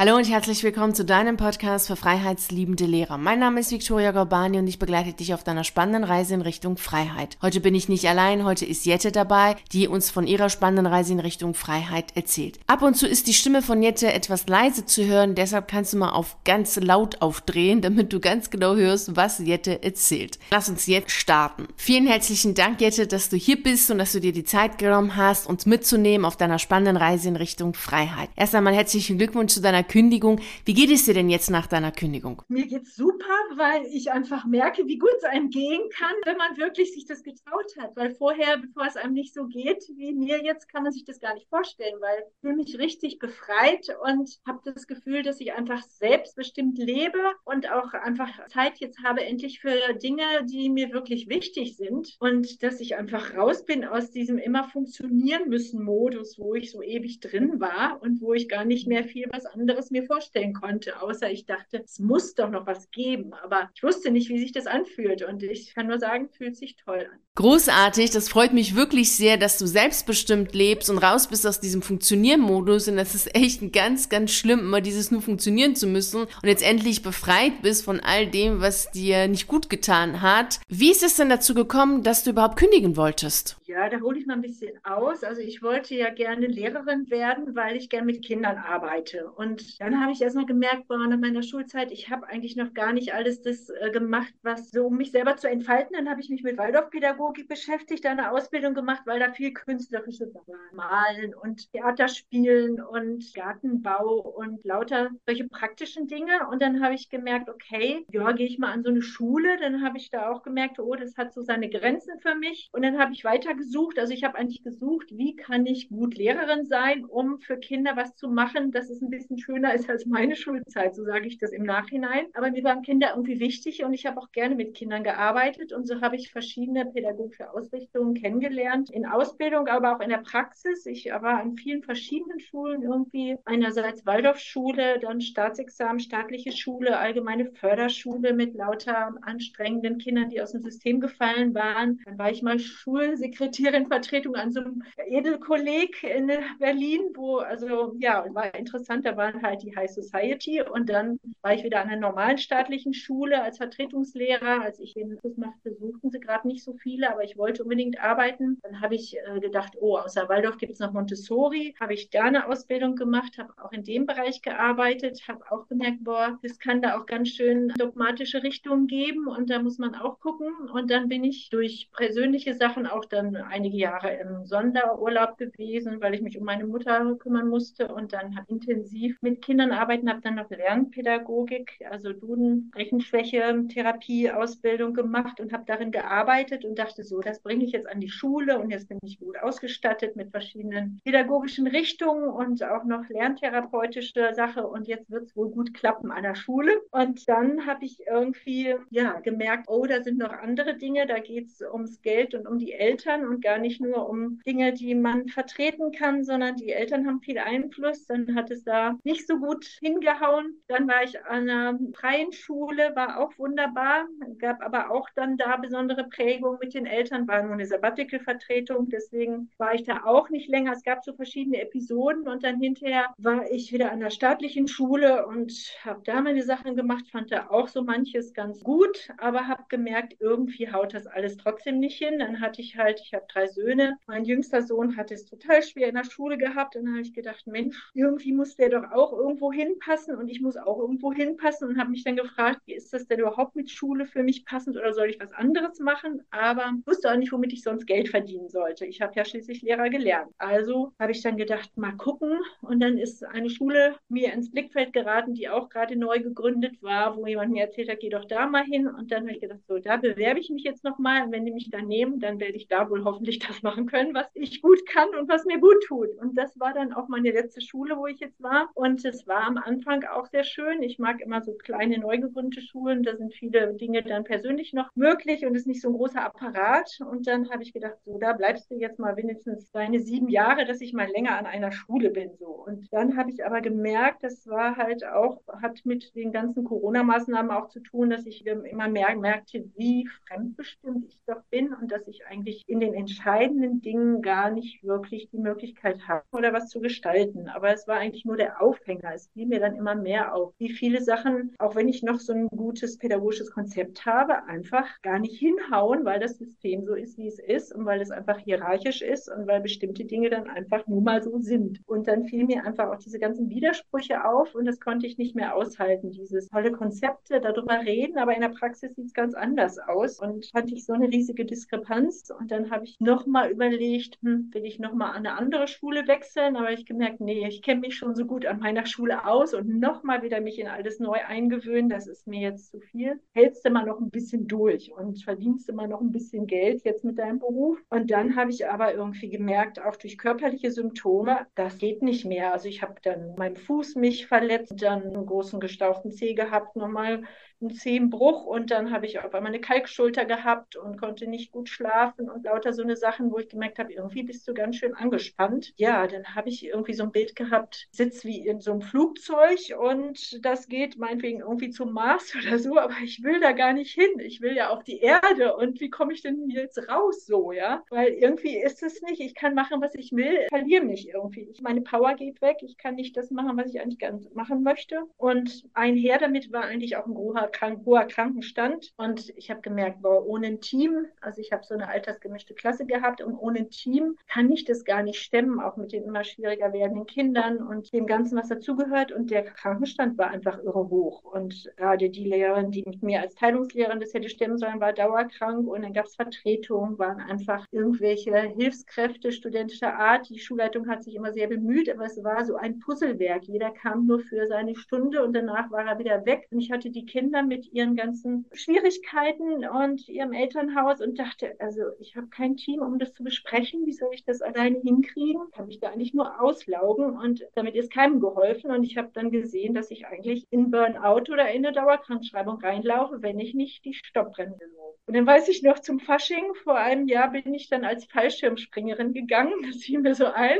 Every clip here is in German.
Hallo und herzlich willkommen zu deinem Podcast für freiheitsliebende Lehrer. Mein Name ist Victoria Gorbani und ich begleite dich auf deiner spannenden Reise in Richtung Freiheit. Heute bin ich nicht allein, heute ist Jette dabei, die uns von ihrer spannenden Reise in Richtung Freiheit erzählt. Ab und zu ist die Stimme von Jette etwas leise zu hören, deshalb kannst du mal auf ganz laut aufdrehen, damit du ganz genau hörst, was Jette erzählt. Lass uns jetzt starten. Vielen herzlichen Dank, Jette, dass du hier bist und dass du dir die Zeit genommen hast, uns mitzunehmen auf deiner spannenden Reise in Richtung Freiheit. Erst einmal herzlichen Glückwunsch zu deiner Kündigung. Wie geht es dir denn jetzt nach deiner Kündigung? Mir geht's super, weil ich einfach merke, wie gut es einem gehen kann, wenn man wirklich sich das getraut hat. Weil vorher, bevor es einem nicht so geht wie mir jetzt, kann man sich das gar nicht vorstellen, weil ich fühle mich richtig befreit und habe das Gefühl, dass ich einfach selbstbestimmt lebe und auch einfach Zeit jetzt habe endlich für Dinge, die mir wirklich wichtig sind und dass ich einfach raus bin aus diesem immer funktionieren müssen Modus, wo ich so ewig drin war und wo ich gar nicht mehr viel was anderes anderes mir vorstellen konnte, außer ich dachte, es muss doch noch was geben. Aber ich wusste nicht, wie sich das anfühlt. Und ich kann nur sagen, fühlt sich toll an. Großartig, das freut mich wirklich sehr, dass du selbstbestimmt lebst und raus bist aus diesem Funktionieren-Modus. Und das ist echt ganz, ganz schlimm, immer dieses nur funktionieren zu müssen und jetzt endlich befreit bist von all dem, was dir nicht gut getan hat. Wie ist es denn dazu gekommen, dass du überhaupt kündigen wolltest? Ja, da hole ich mal ein bisschen aus. Also ich wollte ja gerne Lehrerin werden, weil ich gerne mit Kindern arbeite. Und dann habe ich erstmal gemerkt, boah, nach meiner Schulzeit, ich habe eigentlich noch gar nicht alles das äh, gemacht, was so, um mich selber zu entfalten. Dann habe ich mich mit Waldorfpädagogik beschäftigt, da eine Ausbildung gemacht, weil da viel künstlerische Sachen Malen und Theaterspielen und Gartenbau und lauter solche praktischen Dinge. Und dann habe ich gemerkt, okay, ja, gehe ich mal an so eine Schule. Dann habe ich da auch gemerkt, oh, das hat so seine Grenzen für mich. Und dann habe ich weiter gesucht. Also ich habe eigentlich gesucht, wie kann ich gut Lehrerin sein, um für Kinder was zu machen, dass es ein bisschen schöner ist als meine Schulzeit. So sage ich das im Nachhinein. Aber mir waren Kinder irgendwie wichtig und ich habe auch gerne mit Kindern gearbeitet. Und so habe ich verschiedene pädagogische Ausrichtungen kennengelernt. In Ausbildung, aber auch in der Praxis. Ich war an vielen verschiedenen Schulen irgendwie. Einerseits Waldorfschule, dann Staatsexamen, staatliche Schule, allgemeine Förderschule mit lauter anstrengenden Kindern, die aus dem System gefallen waren. Dann war ich mal Schulsekretärin Sekretärin an so einem Edelkolleg in Berlin, wo, also ja, war interessant, da waren halt die High Society und dann war ich wieder an einer normalen staatlichen Schule als Vertretungslehrer. Als ich den Kurs machte, suchten sie gerade nicht so viele, aber ich wollte unbedingt arbeiten. Dann habe ich äh, gedacht, oh, außer Waldorf gibt es noch Montessori. Habe ich da eine Ausbildung gemacht, habe auch in dem Bereich gearbeitet, habe auch gemerkt, boah, das kann da auch ganz schön dogmatische Richtungen geben und da muss man auch gucken. Und dann bin ich durch persönliche Sachen auch dann einige Jahre im Sonderurlaub gewesen, weil ich mich um meine Mutter kümmern musste und dann habe intensiv mit Kindern arbeiten, habe dann noch Lernpädagogik, also Duden, Rechenschwäche, Therapie, Ausbildung gemacht und habe darin gearbeitet und dachte so, das bringe ich jetzt an die Schule und jetzt bin ich gut ausgestattet mit verschiedenen pädagogischen Richtungen und auch noch lerntherapeutische Sache und jetzt wird es wohl gut klappen an der Schule. Und dann habe ich irgendwie ja gemerkt, oh, da sind noch andere Dinge, da geht es ums Geld und um die Eltern und gar nicht nur um Dinge, die man vertreten kann, sondern die Eltern haben viel Einfluss. Dann hat es da nicht so gut hingehauen. Dann war ich an einer freien Schule, war auch wunderbar, gab aber auch dann da besondere Prägung mit den Eltern, war nur eine Sabbatical-Vertretung, deswegen war ich da auch nicht länger. Es gab so verschiedene Episoden und dann hinterher war ich wieder an der staatlichen Schule und habe da meine Sachen gemacht, fand da auch so manches ganz gut, aber habe gemerkt, irgendwie haut das alles trotzdem nicht hin. Dann hatte ich halt, ich habe drei Söhne. Mein jüngster Sohn hat es total schwer in der Schule gehabt. Und dann habe ich gedacht, Mensch, irgendwie muss der doch auch irgendwo hinpassen und ich muss auch irgendwo hinpassen und habe mich dann gefragt, wie ist das denn überhaupt mit Schule für mich passend oder soll ich was anderes machen? Aber wusste auch nicht, womit ich sonst Geld verdienen sollte. Ich habe ja schließlich Lehrer gelernt. Also habe ich dann gedacht, mal gucken. Und dann ist eine Schule mir ins Blickfeld geraten, die auch gerade neu gegründet war, wo jemand mir erzählt hat, geh doch da mal hin. Und dann habe ich gedacht, so, da bewerbe ich mich jetzt nochmal. Und wenn die mich da nehmen, dann werde ich da wohl hoffentlich das machen können, was ich gut kann und was mir gut tut. Und das war dann auch meine letzte Schule, wo ich jetzt war. Und es war am Anfang auch sehr schön. Ich mag immer so kleine, neu gegründete Schulen. Da sind viele Dinge dann persönlich noch möglich und es ist nicht so ein großer Apparat. Und dann habe ich gedacht, so, da bleibst du jetzt mal wenigstens deine sieben Jahre, dass ich mal länger an einer Schule bin. So. Und dann habe ich aber gemerkt, das war halt auch, hat mit den ganzen Corona-Maßnahmen auch zu tun, dass ich immer mehr merkte, wie fremdbestimmt ich doch bin und dass ich eigentlich in den entscheidenden Dingen gar nicht wirklich die Möglichkeit haben oder was zu gestalten. Aber es war eigentlich nur der Aufhänger. Es fiel mir dann immer mehr auf, wie viele Sachen, auch wenn ich noch so ein gutes pädagogisches Konzept habe, einfach gar nicht hinhauen, weil das System so ist, wie es ist und weil es einfach hierarchisch ist und weil bestimmte Dinge dann einfach nur mal so sind. Und dann fiel mir einfach auch diese ganzen Widersprüche auf und das konnte ich nicht mehr aushalten. Dieses tolle Konzepte, darüber reden, aber in der Praxis sieht es ganz anders aus und fand ich so eine riesige Diskrepanz. Und dann habe ich nochmal überlegt, hm, will ich nochmal an eine andere Schule wechseln? Aber ich gemerkt, nee, ich kenne mich schon so gut an meiner Schule aus und nochmal wieder mich in alles neu eingewöhnen, das ist mir jetzt zu viel. Hältst du mal noch ein bisschen durch und verdienst mal noch ein bisschen Geld jetzt mit deinem Beruf. Und dann habe ich aber irgendwie gemerkt, auch durch körperliche Symptome, das geht nicht mehr. Also ich habe dann meinen Fuß mich verletzt, dann einen großen gestauchten Zeh gehabt, nochmal einen Zehenbruch und dann habe ich auf einmal eine Kalkschulter gehabt und konnte nicht gut schlafen und lauter so eine Sachen, wo ich gemerkt habe, irgendwie bist du ganz schön angespannt. Ja, dann habe ich irgendwie so ein Bild gehabt, sitz wie in so einem Flugzeug und das geht meinetwegen irgendwie zum Mars oder so, aber ich will da gar nicht hin. Ich will ja auf die Erde und wie komme ich denn jetzt raus so, ja? Weil irgendwie ist es nicht, ich kann machen, was ich will, verliere mich irgendwie. Meine Power geht weg, ich kann nicht das machen, was ich eigentlich gerne machen möchte und einher damit war eigentlich auch ein großer krank, hoher Krankenstand. Und ich habe gemerkt, boah, ohne ein Team, also ich habe so eine altersgemischte Klasse gehabt und ohne ein Team kann ich das gar nicht stemmen, auch mit den immer schwieriger werdenden Kindern und dem Ganzen, was dazugehört. Und der Krankenstand war einfach irre hoch. Und gerade die Lehrerin, die mit mir als Teilungslehrerin das hätte stemmen sollen, war dauerkrank und dann gab es Vertretungen, waren einfach irgendwelche Hilfskräfte studentischer Art. Die Schulleitung hat sich immer sehr bemüht, aber es war so ein Puzzlewerk. Jeder kam nur für seine Stunde und danach war er wieder weg. Und ich hatte die Kinder mit ihren ganzen Schwierigkeiten und ihrem Elternhaus und dachte, also ich habe kein Team, um das zu besprechen. Wie soll ich das alleine hinkriegen? Kann mich da eigentlich nur auslaugen und damit ist keinem geholfen. Und ich habe dann gesehen, dass ich eigentlich in Burnout oder in eine Dauerkrankschreibung reinlaufe, wenn ich nicht die Stoppbremse so. Und dann weiß ich noch zum Fasching, vor einem Jahr bin ich dann als Fallschirmspringerin gegangen. Das fiel mir so ein.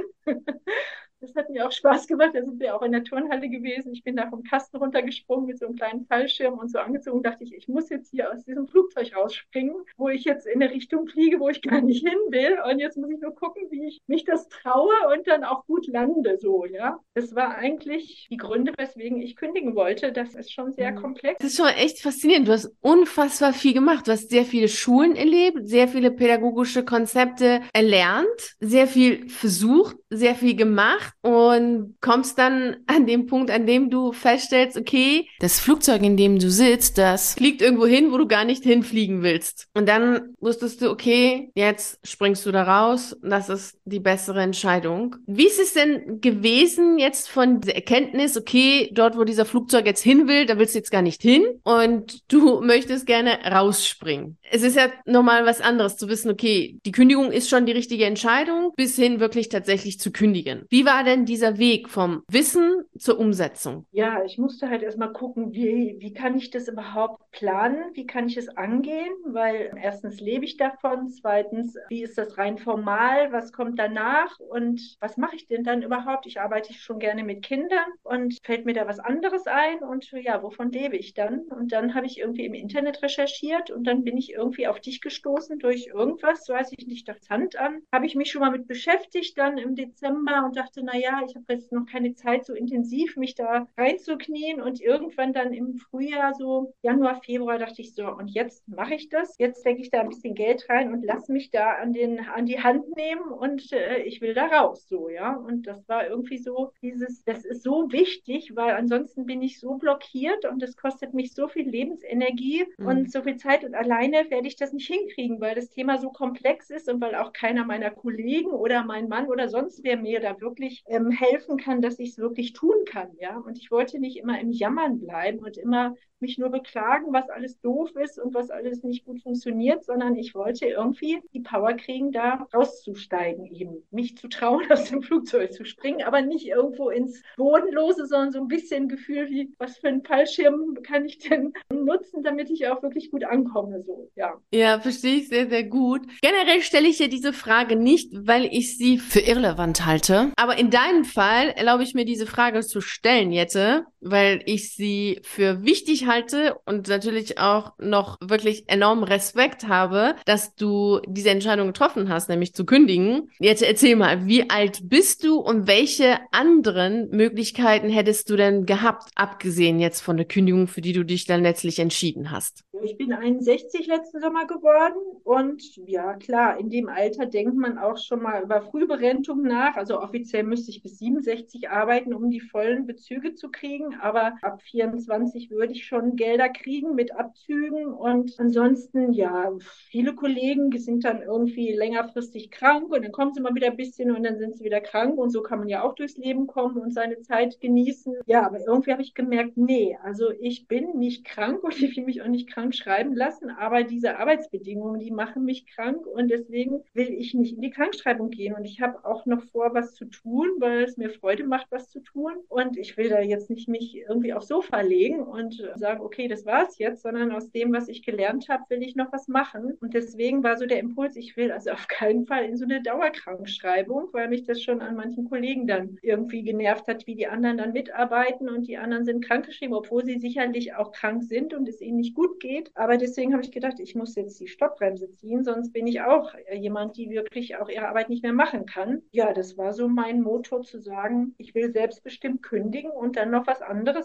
Das hat mir auch Spaß gemacht. Da sind wir auch in der Turnhalle gewesen. Ich bin da vom Kasten runtergesprungen mit so einem kleinen Fallschirm und so angezogen. Dachte ich, ich muss jetzt hier aus diesem Flugzeug rausspringen, wo ich jetzt in eine Richtung fliege, wo ich gar nicht hin will. Und jetzt muss ich nur gucken, wie ich mich das traue und dann auch gut lande, so, ja. Das war eigentlich die Gründe, weswegen ich kündigen wollte. Das ist schon sehr mhm. komplex. Das ist schon echt faszinierend. Du hast unfassbar viel gemacht. Du hast sehr viele Schulen erlebt, sehr viele pädagogische Konzepte erlernt, sehr viel versucht, sehr viel gemacht und kommst dann an dem Punkt, an dem du feststellst, okay, das Flugzeug, in dem du sitzt, das fliegt irgendwo hin, wo du gar nicht hinfliegen willst. Und dann wusstest du, okay, jetzt springst du da raus, das ist die bessere Entscheidung. Wie ist es denn gewesen jetzt von der Erkenntnis, okay, dort, wo dieser Flugzeug jetzt hin will, da willst du jetzt gar nicht hin und du möchtest gerne rausspringen. Es ist ja nochmal was anderes zu wissen, okay, die Kündigung ist schon die richtige Entscheidung, bis hin wirklich tatsächlich zu kündigen. Wie war denn dieser Weg vom Wissen zur Umsetzung? Ja, ich musste halt erstmal gucken, wie, wie kann ich das überhaupt planen? Wie kann ich es angehen? Weil erstens lebe ich davon, zweitens, wie ist das rein formal? Was kommt danach? Und was mache ich denn dann überhaupt? Ich arbeite schon gerne mit Kindern und fällt mir da was anderes ein? Und ja, wovon lebe ich dann? Und dann habe ich irgendwie im Internet recherchiert und dann bin ich irgendwie auf dich gestoßen durch irgendwas, weiß ich nicht, das Hand an. Habe ich mich schon mal mit beschäftigt dann im Dezember und dachte, naja, ich habe jetzt noch keine Zeit so intensiv, mich da reinzuknien. Und irgendwann dann im Frühjahr, so Januar, Februar, dachte ich so, und jetzt mache ich das. Jetzt stecke ich da ein bisschen Geld rein und lasse mich da an, den, an die Hand nehmen und äh, ich will da raus, so, ja. Und das war irgendwie so dieses, das ist so wichtig, weil ansonsten bin ich so blockiert und das kostet mich so viel Lebensenergie mhm. und so viel Zeit und alleine werde ich das nicht hinkriegen, weil das Thema so komplex ist und weil auch keiner meiner Kollegen oder mein Mann oder sonst wer mir da wirklich ähm, helfen kann, dass ich es wirklich tun kann, ja. Und ich wollte nicht immer im Jammern bleiben und immer mich nur beklagen, was alles doof ist und was alles nicht gut funktioniert, sondern ich wollte irgendwie die Power kriegen, da rauszusteigen eben. Mich zu trauen, aus dem Flugzeug zu springen, aber nicht irgendwo ins Bodenlose, sondern so ein bisschen Gefühl wie, was für einen Fallschirm kann ich denn nutzen, damit ich auch wirklich gut ankomme, so, ja. Ja, verstehe ich sehr, sehr gut. Generell stelle ich ja diese Frage nicht, weil ich sie für irrelevant halte, aber in deinem Fall erlaube ich mir diese Frage zu stellen, Jette, weil ich sie für wichtig halte und natürlich auch noch wirklich enormen Respekt habe, dass du diese Entscheidung getroffen hast, nämlich zu kündigen. Jette, erzähl mal, wie alt bist du und welche anderen Möglichkeiten hättest du denn gehabt, abgesehen jetzt von der Kündigung, für die du dich dann letztlich entschieden hast? Ich bin 61 letzten Sommer geworden und ja, klar, in dem Alter denkt man auch schon mal über Frühberentung nach. Also offiziell müsste ich bis 67 arbeiten, um die vollen Bezüge zu kriegen, aber ab 24 würde ich schon Gelder kriegen mit Abzügen. Und ansonsten, ja, viele Kollegen sind dann irgendwie längerfristig krank und dann kommen sie mal wieder ein bisschen und dann sind sie wieder krank. Und so kann man ja auch durchs Leben kommen und seine Zeit genießen. Ja, aber irgendwie habe ich gemerkt, nee, also ich bin nicht krank und ich will mich auch nicht krank schreiben lassen, aber diese Arbeitsbedingungen, die machen mich krank und deswegen will ich nicht in die Krankschreibung gehen. Und ich habe auch noch vor, was zu tun, weil es mir Freude macht, was zu tun. Und ich will da jetzt nicht mich irgendwie aufs Sofa legen und sagen, okay, das war's jetzt, sondern aus dem, was ich gelernt habe, will ich noch was machen und deswegen war so der Impuls, ich will also auf keinen Fall in so eine Dauerkrankschreibung, weil mich das schon an manchen Kollegen dann irgendwie genervt hat, wie die anderen dann mitarbeiten und die anderen sind krankgeschrieben, obwohl sie sicherlich auch krank sind und es ihnen nicht gut geht. Aber deswegen habe ich gedacht, ich muss jetzt die Stoppbremse ziehen, sonst bin ich auch jemand, die wirklich auch ihre Arbeit nicht mehr machen kann. Ja, das war so mein Motor zu sagen, ich will selbstbestimmt kündigen und dann noch was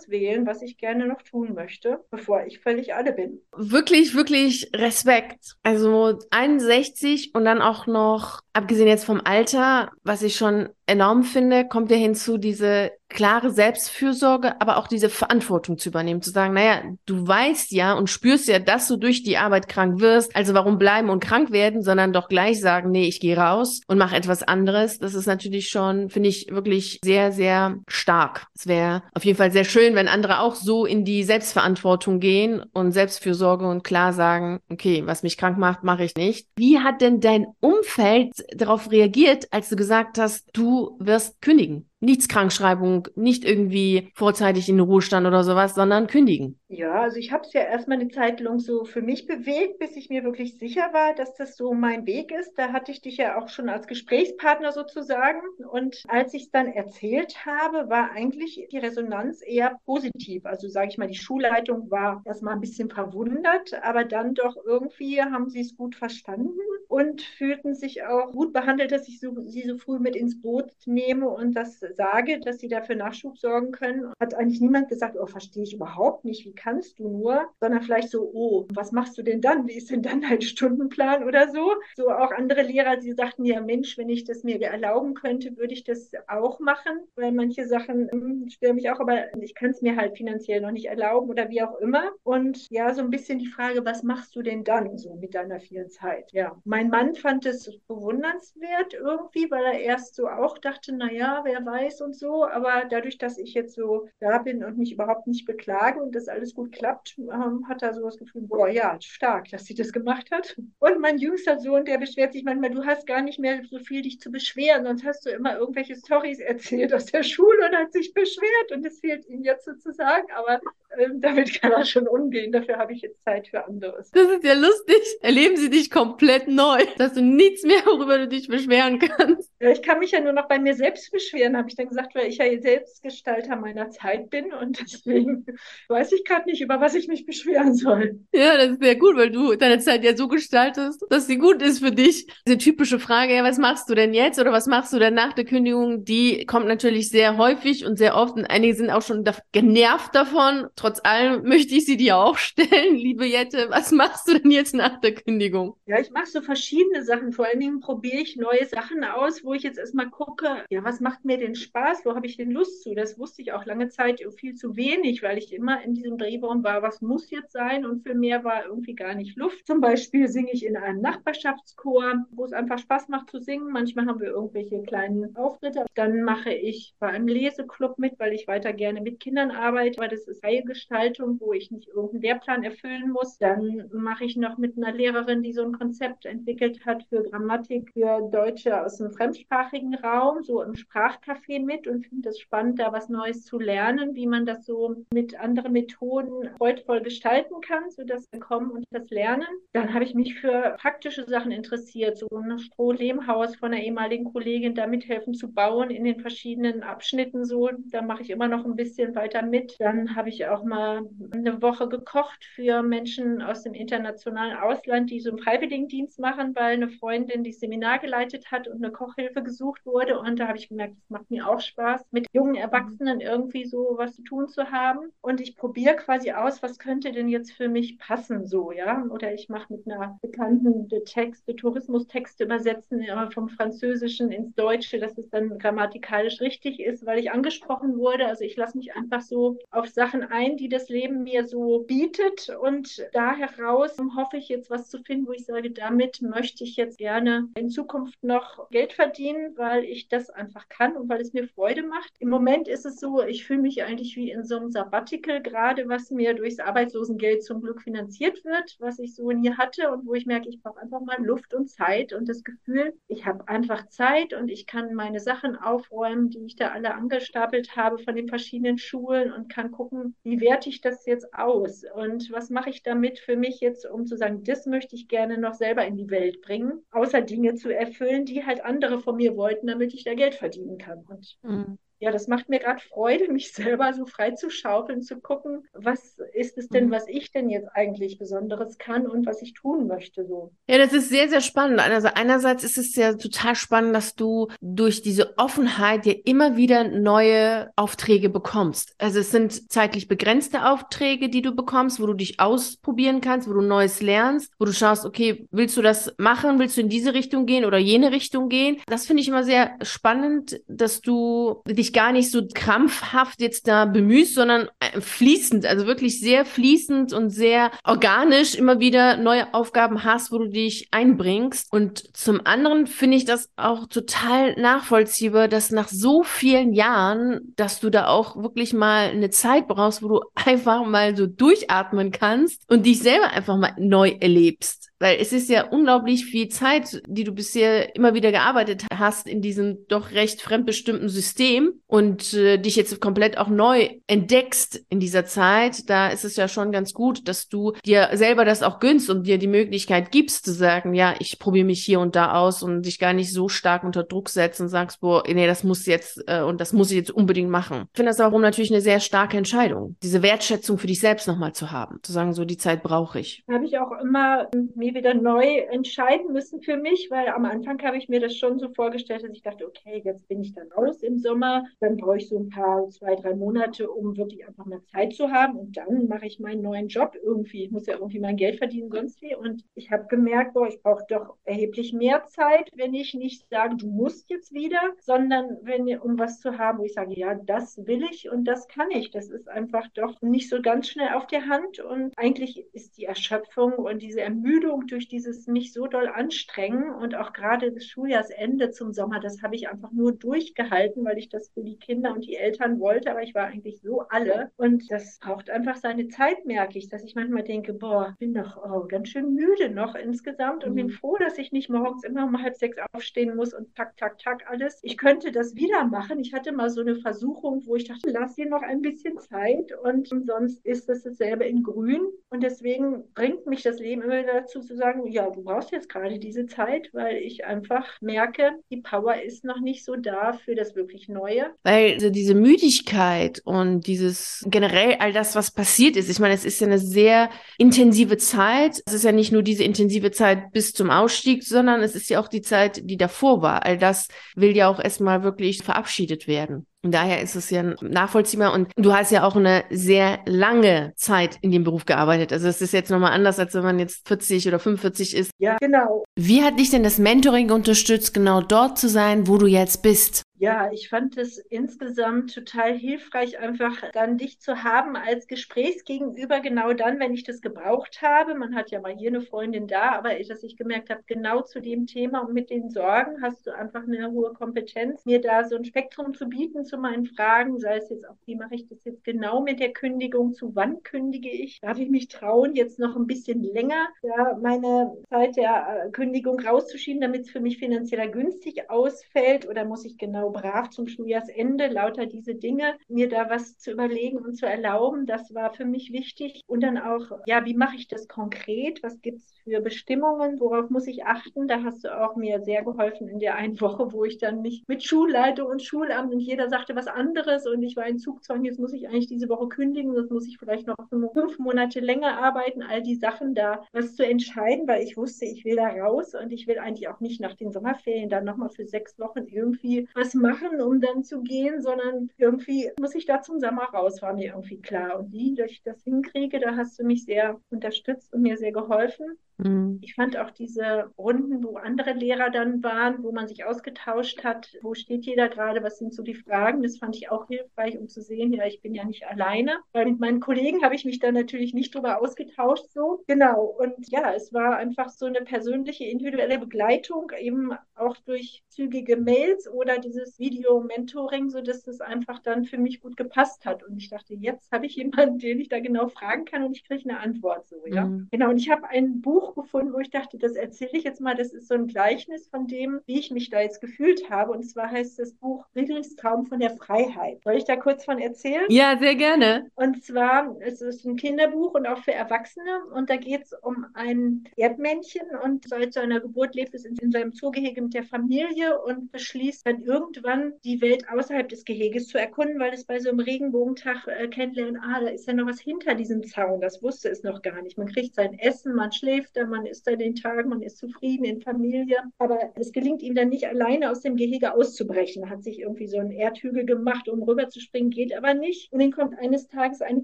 wählen, was ich gerne noch tun möchte, bevor ich völlig alle bin. Wirklich, wirklich Respekt. Also 61 und dann auch noch, abgesehen jetzt vom Alter, was ich schon enorm finde, kommt ja hinzu, diese klare Selbstfürsorge, aber auch diese Verantwortung zu übernehmen, zu sagen, naja, du weißt ja und spürst ja, dass du durch die Arbeit krank wirst, also warum bleiben und krank werden, sondern doch gleich sagen, nee, ich gehe raus und mache etwas anderes. Das ist natürlich schon, finde ich, wirklich sehr, sehr stark. Es wäre auf jeden Fall sehr schön, wenn andere auch so in die Selbstverantwortung gehen und Selbstfürsorge und klar sagen, okay, was mich krank macht, mache ich nicht. Wie hat denn dein Umfeld darauf reagiert, als du gesagt hast, du wirst kündigen? Nichts Krankschreibung, nicht irgendwie vorzeitig in den Ruhestand oder sowas, sondern kündigen. Ja, also ich habe es ja erstmal eine Zeit lang so für mich bewegt, bis ich mir wirklich sicher war, dass das so mein Weg ist. Da hatte ich dich ja auch schon als Gesprächspartner sozusagen. Und als ich es dann erzählt habe, war eigentlich die Resonanz eher positiv. Also sage ich mal, die Schulleitung war erstmal ein bisschen verwundert, aber dann doch irgendwie haben sie es gut verstanden und fühlten sich auch gut behandelt, dass ich so, sie so früh mit ins Boot nehme und das sage, dass sie dafür Nachschub sorgen können. Hat eigentlich niemand gesagt, oh, verstehe ich überhaupt nicht, wie kannst du nur, sondern vielleicht so, oh, was machst du denn dann? Wie ist denn dann dein Stundenplan oder so? So auch andere Lehrer, die sagten ja, Mensch, wenn ich das mir erlauben könnte, würde ich das auch machen, weil manche Sachen hm, stören mich auch, aber ich kann es mir halt finanziell noch nicht erlauben oder wie auch immer. Und ja, so ein bisschen die Frage, was machst du denn dann so mit deiner vielen Zeit? Ja, mein Mann fand es bewundernswert irgendwie, weil er erst so auch dachte, naja, wer weiß, weiß und so. Aber dadurch, dass ich jetzt so da bin und mich überhaupt nicht beklage und das alles gut klappt, ähm, hat er so das Gefühl, boah, ja, stark, dass sie das gemacht hat. Und mein jüngster Sohn, der beschwert sich manchmal, du hast gar nicht mehr so viel dich zu beschweren, sonst hast du immer irgendwelche Stories erzählt aus der Schule und hat sich beschwert und es fehlt ihm jetzt sozusagen. Aber ähm, damit kann er schon umgehen. Dafür habe ich jetzt Zeit für anderes. Das ist ja lustig. Erleben sie dich komplett neu, dass du nichts mehr, worüber du dich beschweren kannst. Ja, ich kann mich ja nur noch bei mir selbst beschweren, habe ich dann gesagt, weil ich ja Selbstgestalter meiner Zeit bin und deswegen weiß ich gerade nicht, über was ich mich beschweren soll. Ja, das ist sehr gut, weil du deine Zeit ja so gestaltest, dass sie gut ist für dich. Diese typische Frage, ja, was machst du denn jetzt oder was machst du denn nach der Kündigung, die kommt natürlich sehr häufig und sehr oft und einige sind auch schon genervt davon Trotz allem möchte ich sie dir auch stellen, liebe Jette. Was machst du denn jetzt nach der Kündigung? Ja, ich mache so verschiedene Sachen. Vor allen Dingen probiere ich neue Sachen aus, wo ich jetzt erstmal gucke, ja, was macht mir Spaß? Wo habe ich denn Lust zu? Das wusste ich auch lange Zeit viel zu wenig, weil ich immer in diesem Drehbaum war, was muss jetzt sein? Und für mehr war irgendwie gar nicht Luft. Zum Beispiel singe ich in einem Nachbarschaftschor, wo es einfach Spaß macht zu singen. Manchmal haben wir irgendwelche kleinen Auftritte. Dann mache ich bei einem Leseclub mit, weil ich weiter gerne mit Kindern arbeite, weil das ist Heilgeschichte Werkzeuggestaltung, wo ich nicht irgendeinen Lehrplan erfüllen muss. Dann mache ich noch mit einer Lehrerin, die so ein Konzept entwickelt hat für Grammatik für Deutsche aus dem fremdsprachigen Raum, so im Sprachcafé mit und finde es spannend, da was Neues zu lernen, wie man das so mit anderen Methoden freudvoll gestalten kann, so das Kommen und das Lernen. Dann habe ich mich für praktische Sachen interessiert, so ein Strohlehmhaus von einer ehemaligen Kollegin da mithelfen zu bauen in den verschiedenen Abschnitten so. Da mache ich immer noch ein bisschen weiter mit. Dann habe ich auch mal eine Woche gekocht für Menschen aus dem internationalen Ausland, die so einen Freiwilligendienst machen, weil eine Freundin die Seminar geleitet hat und eine Kochhilfe gesucht wurde. Und da habe ich gemerkt, das macht mir auch Spaß, mit jungen Erwachsenen irgendwie so was zu tun zu haben. Und ich probiere quasi aus, was könnte denn jetzt für mich passen so, ja. Oder ich mache mit einer bekannten Texte, Tourismustexte übersetzen, vom Französischen ins Deutsche, dass es dann grammatikalisch richtig ist, weil ich angesprochen wurde. Also ich lasse mich einfach so auf Sachen ein, die das Leben mir so bietet. Und da heraus hoffe ich jetzt was zu finden, wo ich sage, damit möchte ich jetzt gerne in Zukunft noch Geld verdienen, weil ich das einfach kann und weil es mir Freude macht. Im Moment ist es so, ich fühle mich eigentlich wie in so einem Sabbatical gerade, was mir durchs Arbeitslosengeld zum Glück finanziert wird, was ich so nie hatte und wo ich merke, ich brauche einfach mal Luft und Zeit und das Gefühl, ich habe einfach Zeit und ich kann meine Sachen aufräumen, die ich da alle angestapelt habe von den verschiedenen Schulen und kann gucken, wie werte ich das jetzt aus und was mache ich damit für mich jetzt, um zu sagen, das möchte ich gerne noch selber in die Welt bringen, außer Dinge zu erfüllen, die halt andere von mir wollten, damit ich da Geld verdienen kann. Und mhm ja, das macht mir gerade Freude, mich selber so frei zu schaufeln, zu gucken, was ist es denn, mhm. was ich denn jetzt eigentlich Besonderes kann und was ich tun möchte so. Ja, das ist sehr, sehr spannend. Also einerseits ist es ja total spannend, dass du durch diese Offenheit dir immer wieder neue Aufträge bekommst. Also es sind zeitlich begrenzte Aufträge, die du bekommst, wo du dich ausprobieren kannst, wo du Neues lernst, wo du schaust, okay, willst du das machen? Willst du in diese Richtung gehen oder jene Richtung gehen? Das finde ich immer sehr spannend, dass du dich gar nicht so krampfhaft jetzt da bemühst, sondern äh, fließend, also wirklich sehr fließend und sehr organisch immer wieder neue Aufgaben hast, wo du dich einbringst. Und zum anderen finde ich das auch total nachvollziehbar, dass nach so vielen Jahren, dass du da auch wirklich mal eine Zeit brauchst, wo du einfach mal so durchatmen kannst und dich selber einfach mal neu erlebst. Weil es ist ja unglaublich viel Zeit, die du bisher immer wieder gearbeitet hast in diesem doch recht fremdbestimmten System und äh, dich jetzt komplett auch neu entdeckst in dieser Zeit. Da ist es ja schon ganz gut, dass du dir selber das auch gönnst und dir die Möglichkeit gibst zu sagen, ja, ich probiere mich hier und da aus und dich gar nicht so stark unter Druck setzt und sagst, boah, nee, das muss jetzt äh, und das muss ich jetzt unbedingt machen. Ich finde das auch natürlich eine sehr starke Entscheidung, diese Wertschätzung für dich selbst nochmal zu haben, zu sagen, so die Zeit brauche ich. Habe ich auch immer mir wieder neu entscheiden müssen für mich, weil am Anfang habe ich mir das schon so vorgestellt, dass ich dachte, okay, jetzt bin ich dann raus im Sommer, dann brauche ich so ein paar, zwei, drei Monate, um wirklich einfach mal Zeit zu haben und dann mache ich meinen neuen Job irgendwie. Ich muss ja irgendwie mein Geld verdienen, sonst wie. Und ich habe gemerkt, boah, ich brauche doch erheblich mehr Zeit, wenn ich nicht sage, du musst jetzt wieder, sondern wenn um was zu haben, wo ich sage, ja, das will ich und das kann ich. Das ist einfach doch nicht so ganz schnell auf der Hand und eigentlich ist die Erschöpfung und diese Ermüdung durch dieses mich so doll anstrengen und auch gerade das Schuljahrsende zum Sommer, das habe ich einfach nur durchgehalten, weil ich das für die Kinder und die Eltern wollte, aber ich war eigentlich so alle und das braucht einfach seine Zeit, merke ich, dass ich manchmal denke, boah, bin doch oh, ganz schön müde noch insgesamt und mhm. bin froh, dass ich nicht morgens immer um halb sechs aufstehen muss und tak, tak, tak alles. Ich könnte das wieder machen. Ich hatte mal so eine Versuchung, wo ich dachte, lass dir noch ein bisschen Zeit und sonst ist das dasselbe in grün und deswegen bringt mich das Leben immer wieder dazu zu sagen, ja, du brauchst jetzt gerade diese Zeit, weil ich einfach merke, die Power ist noch nicht so da für das wirklich Neue. Weil also diese Müdigkeit und dieses generell all das, was passiert ist, ich meine, es ist ja eine sehr intensive Zeit. Es ist ja nicht nur diese intensive Zeit bis zum Ausstieg, sondern es ist ja auch die Zeit, die davor war. All das will ja auch erstmal wirklich verabschiedet werden. Und daher ist es ja nachvollziehbar. Und du hast ja auch eine sehr lange Zeit in dem Beruf gearbeitet. Also es ist jetzt nochmal anders, als wenn man jetzt 40 oder 45 ist. Ja, genau. Wie hat dich denn das Mentoring unterstützt, genau dort zu sein, wo du jetzt bist? Ja, ich fand es insgesamt total hilfreich, einfach dann dich zu haben als Gesprächsgegenüber, genau dann, wenn ich das gebraucht habe. Man hat ja mal hier eine Freundin da, aber dass ich gemerkt habe, genau zu dem Thema und mit den Sorgen hast du einfach eine hohe Kompetenz, mir da so ein Spektrum zu bieten zu meinen Fragen, sei es jetzt auch, wie mache ich das jetzt genau mit der Kündigung, zu wann kündige ich, darf ich mich trauen, jetzt noch ein bisschen länger ja, meine Zeit der äh, Kündigung rauszuschieben, damit es für mich finanzieller günstig ausfällt? Oder muss ich genau brav zum Schuljahrsende lauter diese Dinge, mir da was zu überlegen und zu erlauben, das war für mich wichtig. Und dann auch, ja, wie mache ich das konkret? Was gibt es für Bestimmungen? Worauf muss ich achten? Da hast du auch mir sehr geholfen in der einen Woche, wo ich dann mich mit Schulleitung und Schulamt und jeder sagte was anderes und ich war in Zugzwang, jetzt muss ich eigentlich diese Woche kündigen, das muss ich vielleicht noch fünf Monate länger arbeiten, all die Sachen da was zu entscheiden, weil ich wusste, ich will da raus und ich will eigentlich auch nicht nach den Sommerferien dann nochmal für sechs Wochen irgendwie was machen, um dann zu gehen, sondern irgendwie muss ich da zum Sommer raus, war mir irgendwie klar. Und wie ich das hinkriege, da hast du mich sehr unterstützt und mir sehr geholfen. Mhm. Ich fand auch diese Runden, wo andere Lehrer dann waren, wo man sich ausgetauscht hat, wo steht jeder gerade, was sind so die Fragen, das fand ich auch hilfreich, um zu sehen, ja, ich bin ja nicht alleine, weil mit meinen Kollegen habe ich mich da natürlich nicht drüber ausgetauscht so. Genau. Und ja, es war einfach so eine persönliche, individuelle Begleitung, eben auch durch zügige Mails oder dieses Video-Mentoring, sodass das einfach dann für mich gut gepasst hat. Und ich dachte, jetzt habe ich jemanden, den ich da genau fragen kann und ich kriege eine Antwort so, ja. Mhm. Genau. Und ich habe ein Buch Buch gefunden, wo ich dachte, das erzähle ich jetzt mal. Das ist so ein Gleichnis von dem, wie ich mich da jetzt gefühlt habe. Und zwar heißt das Buch Friedrichs Traum von der Freiheit. Soll ich da kurz von erzählen? Ja, sehr gerne. Und zwar, es ist ein Kinderbuch und auch für Erwachsene. Und da geht es um ein Erdmännchen und seit seiner Geburt lebt es in, in seinem Zugehege mit der Familie und beschließt dann irgendwann die Welt außerhalb des Geheges zu erkunden, weil es bei so einem Regenbogentag äh, kennenlernen, ah, da ist ja noch was hinter diesem Zaun. Das wusste es noch gar nicht. Man kriegt sein Essen, man schläft Geschäfte, man ist da den Tag, man ist zufrieden in Familie. Aber es gelingt ihm dann nicht alleine aus dem Gehege auszubrechen. Hat sich irgendwie so einen Erdhügel gemacht, um rüberzuspringen, geht aber nicht. Und dann kommt eines Tages eine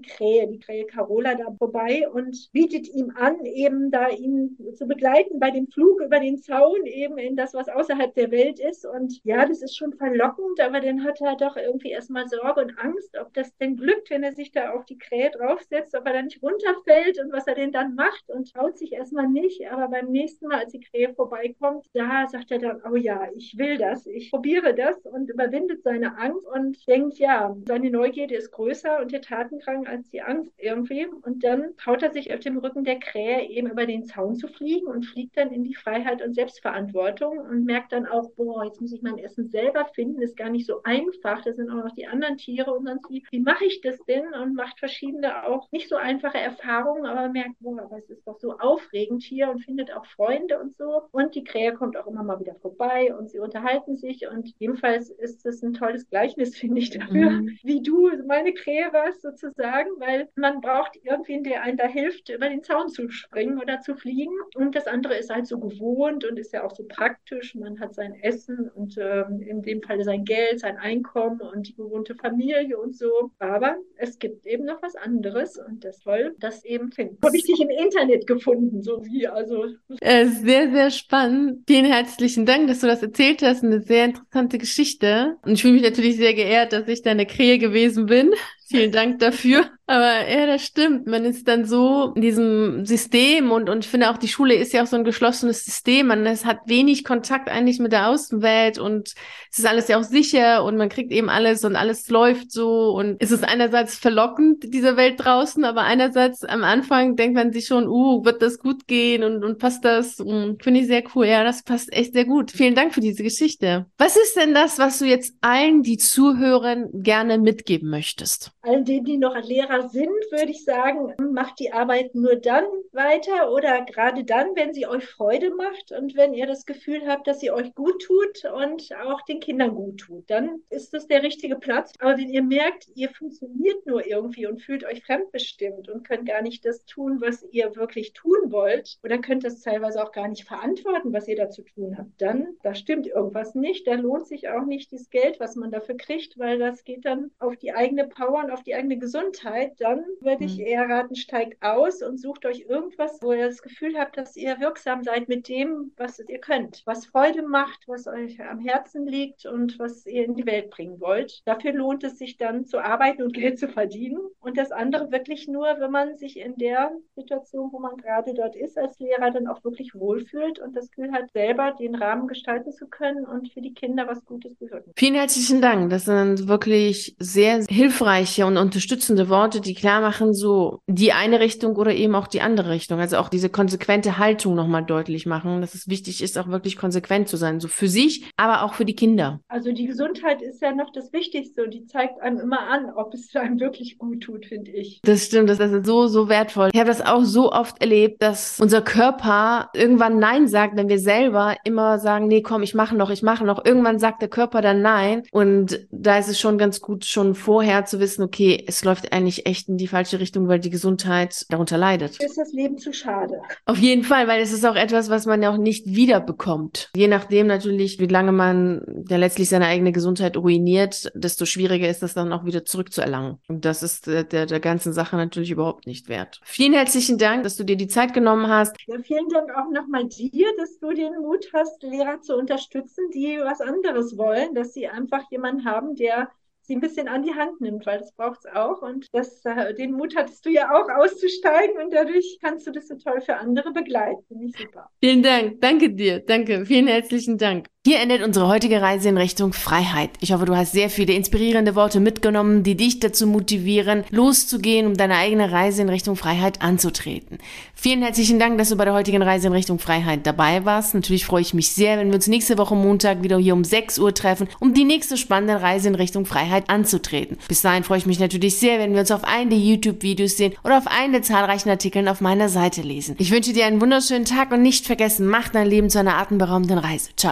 Krähe, die Krähe Carola, da vorbei und bietet ihm an, eben da ihn zu begleiten bei dem Flug über den Zaun, eben in das, was außerhalb der Welt ist. Und ja, das ist schon verlockend, aber dann hat er doch irgendwie erstmal Sorge und Angst, ob das denn glückt, wenn er sich da auf die Krähe draufsetzt, ob er dann nicht runterfällt und was er denn dann macht und traut sich erstmal Mal nicht, aber beim nächsten Mal, als die Krähe vorbeikommt, da sagt er dann, oh ja, ich will das, ich probiere das und überwindet seine Angst und denkt, ja, seine Neugierde ist größer und der Tatendrang als die Angst irgendwie. Und dann traut er sich auf dem Rücken der Krähe eben über den Zaun zu fliegen und fliegt dann in die Freiheit und Selbstverantwortung und merkt dann auch, boah, jetzt muss ich mein Essen selber finden, ist gar nicht so einfach, da sind auch noch die anderen Tiere und sonst wie, wie mache ich das denn? Und macht verschiedene auch nicht so einfache Erfahrungen, aber merkt, boah, es ist doch so aufregend Tier und findet auch Freunde und so. Und die Krähe kommt auch immer mal wieder vorbei und sie unterhalten sich. Und ebenfalls ist es ein tolles Gleichnis, finde ich, dafür, mhm. wie du meine Krähe warst sozusagen, weil man braucht irgendwen, der einen da hilft, über den Zaun zu springen oder zu fliegen. Und das andere ist halt so gewohnt und ist ja auch so praktisch. Man hat sein Essen und ähm, in dem Fall sein Geld, sein Einkommen und die gewohnte Familie und so. Aber es gibt eben noch was anderes und das toll, das eben finden. Habe ich dich im Internet gefunden, so wie, also. Äh, sehr, sehr spannend. Vielen herzlichen Dank, dass du das erzählt hast. Eine sehr interessante Geschichte. Und ich fühle mich natürlich sehr geehrt, dass ich deine Krähe gewesen bin. Vielen Dank dafür. Aber ja, das stimmt. Man ist dann so in diesem System und, und ich finde auch, die Schule ist ja auch so ein geschlossenes System. Man es hat wenig Kontakt eigentlich mit der Außenwelt und es ist alles ja auch sicher und man kriegt eben alles und alles läuft so und es ist einerseits verlockend, diese Welt draußen, aber einerseits am Anfang denkt man sich schon, uh, wird das gut gehen und, und passt das? Finde ich sehr cool. Ja, das passt echt sehr gut. Vielen Dank für diese Geschichte. Was ist denn das, was du jetzt allen, die zuhören, gerne mitgeben möchtest? Allen denen, die noch Lehrer sind, würde ich sagen, macht die Arbeit nur dann weiter oder gerade dann, wenn sie euch Freude macht und wenn ihr das Gefühl habt, dass sie euch gut tut und auch den Kindern gut tut. Dann ist das der richtige Platz. Aber wenn ihr merkt, ihr funktioniert nur irgendwie und fühlt euch fremdbestimmt und könnt gar nicht das tun, was ihr wirklich tun wollt oder könnt das teilweise auch gar nicht verantworten, was ihr da zu tun habt, dann, da stimmt irgendwas nicht. Da lohnt sich auch nicht das Geld, was man dafür kriegt, weil das geht dann auf die eigene Power und auf die eigene Gesundheit seid, dann würde ich mhm. eher raten, steigt aus und sucht euch irgendwas, wo ihr das Gefühl habt, dass ihr wirksam seid mit dem, was ihr könnt, was Freude macht, was euch am Herzen liegt und was ihr in die Welt bringen wollt. Dafür lohnt es sich dann zu arbeiten und Geld zu verdienen und das andere wirklich nur, wenn man sich in der Situation, wo man gerade dort ist, als Lehrer dann auch wirklich wohlfühlt und das Gefühl hat, selber den Rahmen gestalten zu können und für die Kinder was Gutes bewirken. Vielen herzlichen Dank. Das sind wirklich sehr hilfreiche und unterstützende Worte, die klar machen, so die eine Richtung oder eben auch die andere Richtung. Also auch diese konsequente Haltung nochmal deutlich machen, dass es wichtig ist, auch wirklich konsequent zu sein, so für sich, aber auch für die Kinder. Also die Gesundheit ist ja noch das Wichtigste und die zeigt einem immer an, ob es einem wirklich gut tut, finde ich. Das stimmt, das ist so, so wertvoll. Ich habe das auch so oft erlebt, dass unser Körper irgendwann Nein sagt, wenn wir selber immer sagen, nee, komm, ich mache noch, ich mache noch. Irgendwann sagt der Körper dann Nein. Und da ist es schon ganz gut, schon vorher zu wissen, okay, es läuft eigentlich echt in die falsche Richtung, weil die Gesundheit darunter leidet. Ist das Leben zu schade? Auf jeden Fall, weil es ist auch etwas, was man ja auch nicht wiederbekommt. Je nachdem natürlich, wie lange man ja letztlich seine eigene Gesundheit ruiniert, desto schwieriger ist das dann auch wieder zurückzuerlangen. Und das ist der, der, der ganzen Sache natürlich überhaupt nicht wert. Vielen herzlichen Dank, dass du dir die Zeit genommen hast. Ja, vielen Dank auch nochmal dir, dass du den Mut hast, Lehrer zu unterstützen, die was anderes wollen, dass sie einfach jemanden haben, der sie ein bisschen an die Hand nimmt, weil das braucht es auch. Und das, äh, den Mut hattest du ja auch auszusteigen und dadurch kannst du das so toll für andere begleiten. Finde ich super. Vielen Dank. Danke dir. Danke. Vielen herzlichen Dank. Hier endet unsere heutige Reise in Richtung Freiheit. Ich hoffe, du hast sehr viele inspirierende Worte mitgenommen, die dich dazu motivieren, loszugehen, um deine eigene Reise in Richtung Freiheit anzutreten. Vielen herzlichen Dank, dass du bei der heutigen Reise in Richtung Freiheit dabei warst. Natürlich freue ich mich sehr, wenn wir uns nächste Woche Montag wieder hier um 6 Uhr treffen, um die nächste spannende Reise in Richtung Freiheit anzutreten. Bis dahin freue ich mich natürlich sehr, wenn wir uns auf einen der YouTube-Videos sehen oder auf einen der zahlreichen Artikeln auf meiner Seite lesen. Ich wünsche dir einen wunderschönen Tag und nicht vergessen, mach dein Leben zu einer atemberaubenden Reise. Ciao.